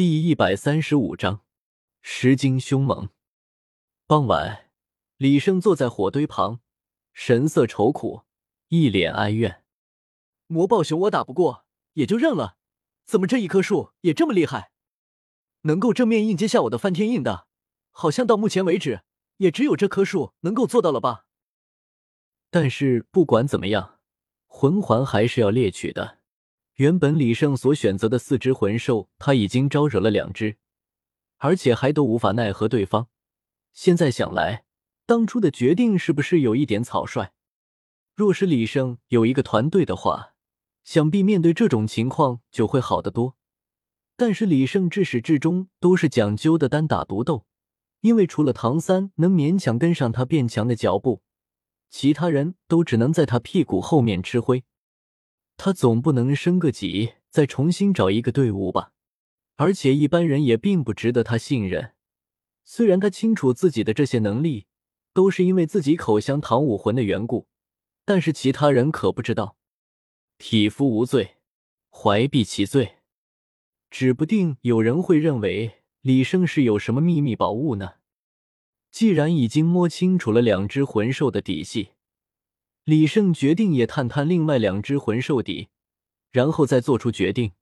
第一百三十五章，石金凶猛。傍晚，李胜坐在火堆旁，神色愁苦，一脸哀怨。魔暴熊我打不过，也就认了。怎么这一棵树也这么厉害？能够正面硬接下我的翻天印的，好像到目前为止也只有这棵树能够做到了吧？但是不管怎么样，魂环还是要猎取的。原本李胜所选择的四只魂兽，他已经招惹了两只，而且还都无法奈何对方。现在想来，当初的决定是不是有一点草率？若是李胜有一个团队的话，想必面对这种情况就会好得多。但是李胜至始至终都是讲究的单打独斗，因为除了唐三能勉强跟上他变强的脚步，其他人都只能在他屁股后面吃灰。他总不能升个级再重新找一个队伍吧？而且一般人也并不值得他信任。虽然他清楚自己的这些能力都是因为自己口香糖武魂的缘故，但是其他人可不知道。匹夫无罪，怀璧其罪。指不定有人会认为李胜是有什么秘密宝物呢？既然已经摸清楚了两只魂兽的底细。李胜决定也探探另外两只魂兽底，然后再做出决定。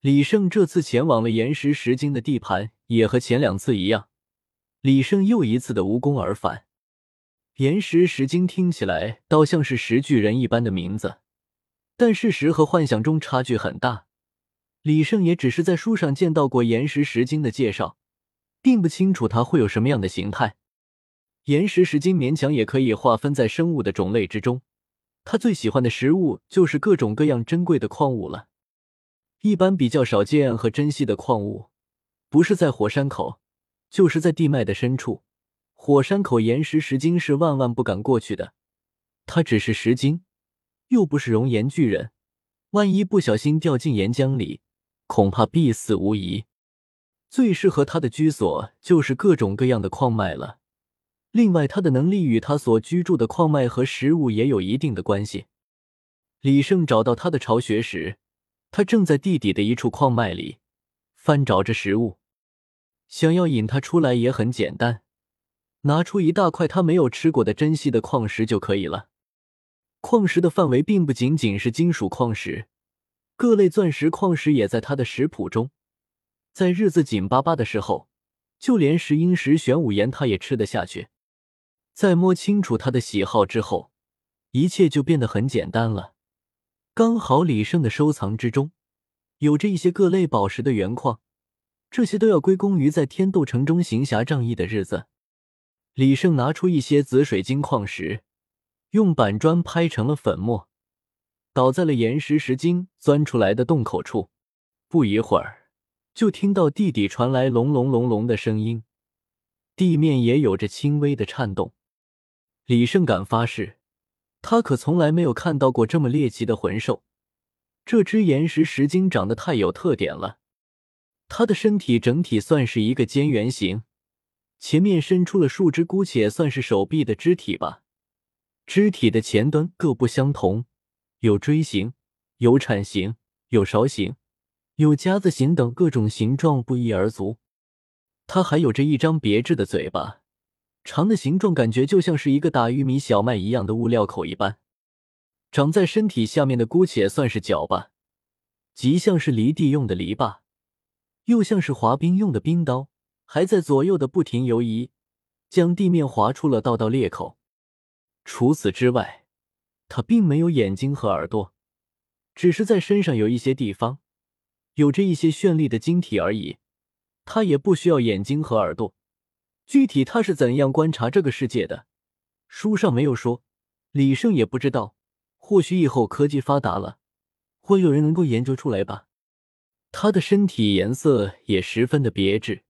李胜这次前往了岩石石晶的地盘，也和前两次一样，李胜又一次的无功而返。岩石石晶听起来倒像是石巨人一般的名字，但事实和幻想中差距很大。李胜也只是在书上见到过岩石石晶的介绍，并不清楚它会有什么样的形态。岩石石晶勉强也可以划分在生物的种类之中，他最喜欢的食物就是各种各样珍贵的矿物了。一般比较少见和珍稀的矿物，不是在火山口，就是在地脉的深处。火山口岩石石晶是万万不敢过去的，它只是石晶，又不是熔岩巨人，万一不小心掉进岩浆里，恐怕必死无疑。最适合他的居所就是各种各样的矿脉了。另外，他的能力与他所居住的矿脉和食物也有一定的关系。李胜找到他的巢穴时，他正在地底的一处矿脉里翻找着食物。想要引他出来也很简单，拿出一大块他没有吃过的珍稀的矿石就可以了。矿石的范围并不仅仅是金属矿石，各类钻石矿石也在他的食谱中。在日子紧巴巴的时候，就连石英石、玄武岩他也吃得下去。在摸清楚他的喜好之后，一切就变得很简单了。刚好李胜的收藏之中有着一些各类宝石的原矿，这些都要归功于在天斗城中行侠仗义的日子。李胜拿出一些紫水晶矿石，用板砖拍成了粉末，倒在了岩石石晶钻出来的洞口处。不一会儿，就听到地底传来隆隆隆隆的声音，地面也有着轻微的颤动。李胜敢发誓，他可从来没有看到过这么猎奇的魂兽。这只岩石石鲸长得太有特点了，它的身体整体算是一个尖圆形，前面伸出了数只姑且算是手臂的肢体吧。肢体的前端各不相同，有锥形、有铲形、有勺形、有夹子形等各种形状不一而足。它还有着一张别致的嘴巴。长的形状感觉就像是一个打玉米小麦一样的物料口一般，长在身体下面的姑且算是脚吧，极像是犁地用的犁把，又像是滑冰用的冰刀，还在左右的不停游移，将地面划出了道道裂口。除此之外，它并没有眼睛和耳朵，只是在身上有一些地方有着一些绚丽的晶体而已。它也不需要眼睛和耳朵。具体他是怎样观察这个世界的，书上没有说，李胜也不知道。或许以后科技发达了，会有人能够研究出来吧。他的身体颜色也十分的别致，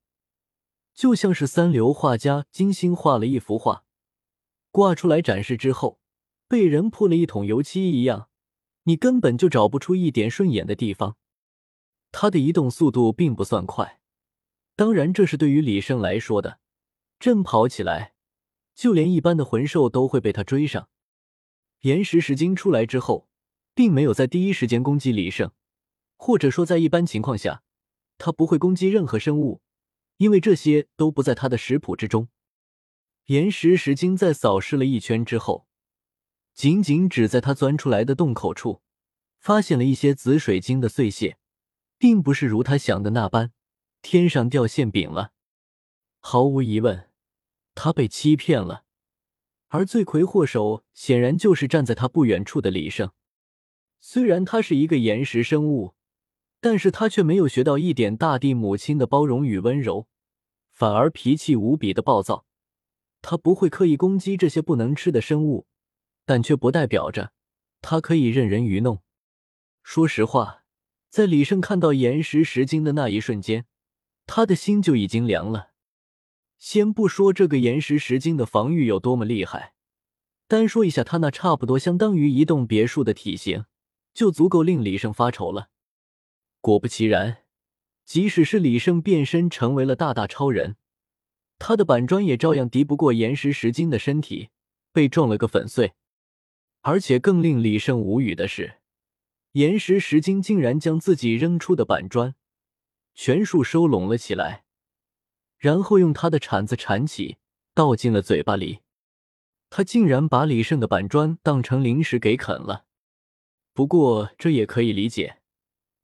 就像是三流画家精心画了一幅画，挂出来展示之后，被人泼了一桶油漆一样，你根本就找不出一点顺眼的地方。他的移动速度并不算快，当然这是对于李胜来说的。正跑起来，就连一般的魂兽都会被他追上。岩石石晶出来之后，并没有在第一时间攻击李胜，或者说在一般情况下，他不会攻击任何生物，因为这些都不在他的食谱之中。岩石石精在扫视了一圈之后，仅仅只在他钻出来的洞口处，发现了一些紫水晶的碎屑，并不是如他想的那般，天上掉馅饼了。毫无疑问，他被欺骗了，而罪魁祸首显然就是站在他不远处的李胜。虽然他是一个岩石生物，但是他却没有学到一点大地母亲的包容与温柔，反而脾气无比的暴躁。他不会刻意攻击这些不能吃的生物，但却不代表着他可以任人愚弄。说实话，在李胜看到岩石石晶的那一瞬间，他的心就已经凉了。先不说这个岩石石晶的防御有多么厉害，单说一下他那差不多相当于一栋别墅的体型，就足够令李胜发愁了。果不其然，即使是李胜变身成为了大大超人，他的板砖也照样敌不过岩石石晶的身体，被撞了个粉碎。而且更令李胜无语的是，岩石石晶竟然将自己扔出的板砖全数收拢了起来。然后用他的铲子铲起，倒进了嘴巴里。他竟然把李胜的板砖当成零食给啃了。不过这也可以理解，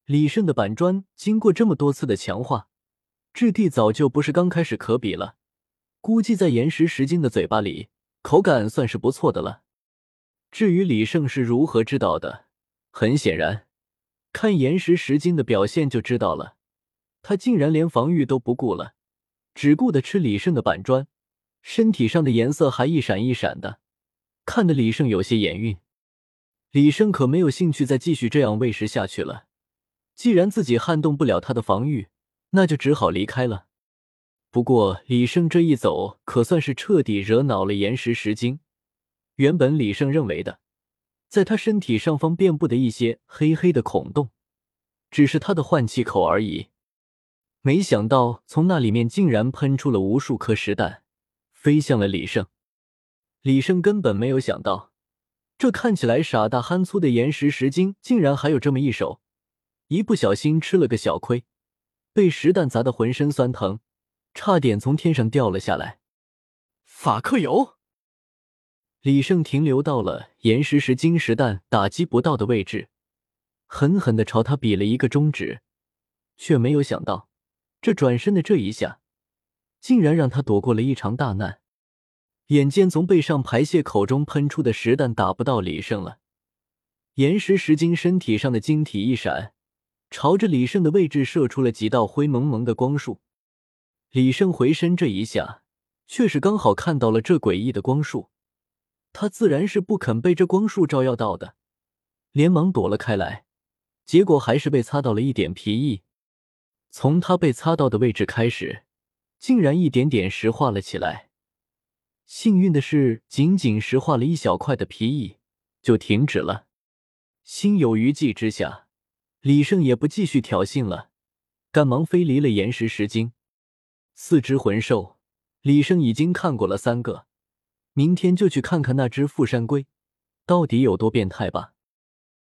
李胜的板砖经过这么多次的强化，质地早就不是刚开始可比了。估计在岩石石晶的嘴巴里，口感算是不错的了。至于李胜是如何知道的，很显然，看岩石石晶的表现就知道了。他竟然连防御都不顾了。只顾得吃李胜的板砖，身体上的颜色还一闪一闪的，看得李胜有些眼晕。李胜可没有兴趣再继续这样喂食下去了。既然自己撼动不了他的防御，那就只好离开了。不过李胜这一走，可算是彻底惹恼了岩石石精。原本李胜认为的，在他身体上方遍布的一些黑黑的孔洞，只是他的换气口而已。没想到，从那里面竟然喷出了无数颗石弹，飞向了李胜。李胜根本没有想到，这看起来傻大憨粗的岩石石精，竟然还有这么一手。一不小心吃了个小亏，被石弹砸得浑身酸疼，差点从天上掉了下来。法克油，李胜停留到了岩石石晶石弹打击不到的位置，狠狠的朝他比了一个中指，却没有想到。这转身的这一下，竟然让他躲过了一场大难。眼见从背上排泄口中喷出的石弹打不到李胜了，岩石石晶身体上的晶体一闪，朝着李胜的位置射出了几道灰蒙蒙的光束。李胜回身这一下，却是刚好看到了这诡异的光束，他自然是不肯被这光束照耀到的，连忙躲了开来，结果还是被擦到了一点皮翼。从他被擦到的位置开始，竟然一点点石化了起来。幸运的是，仅仅石化了一小块的皮翼，就停止了。心有余悸之下，李胜也不继续挑衅了，赶忙飞离了岩石石晶。四只魂兽，李胜已经看过了三个，明天就去看看那只富山龟，到底有多变态吧。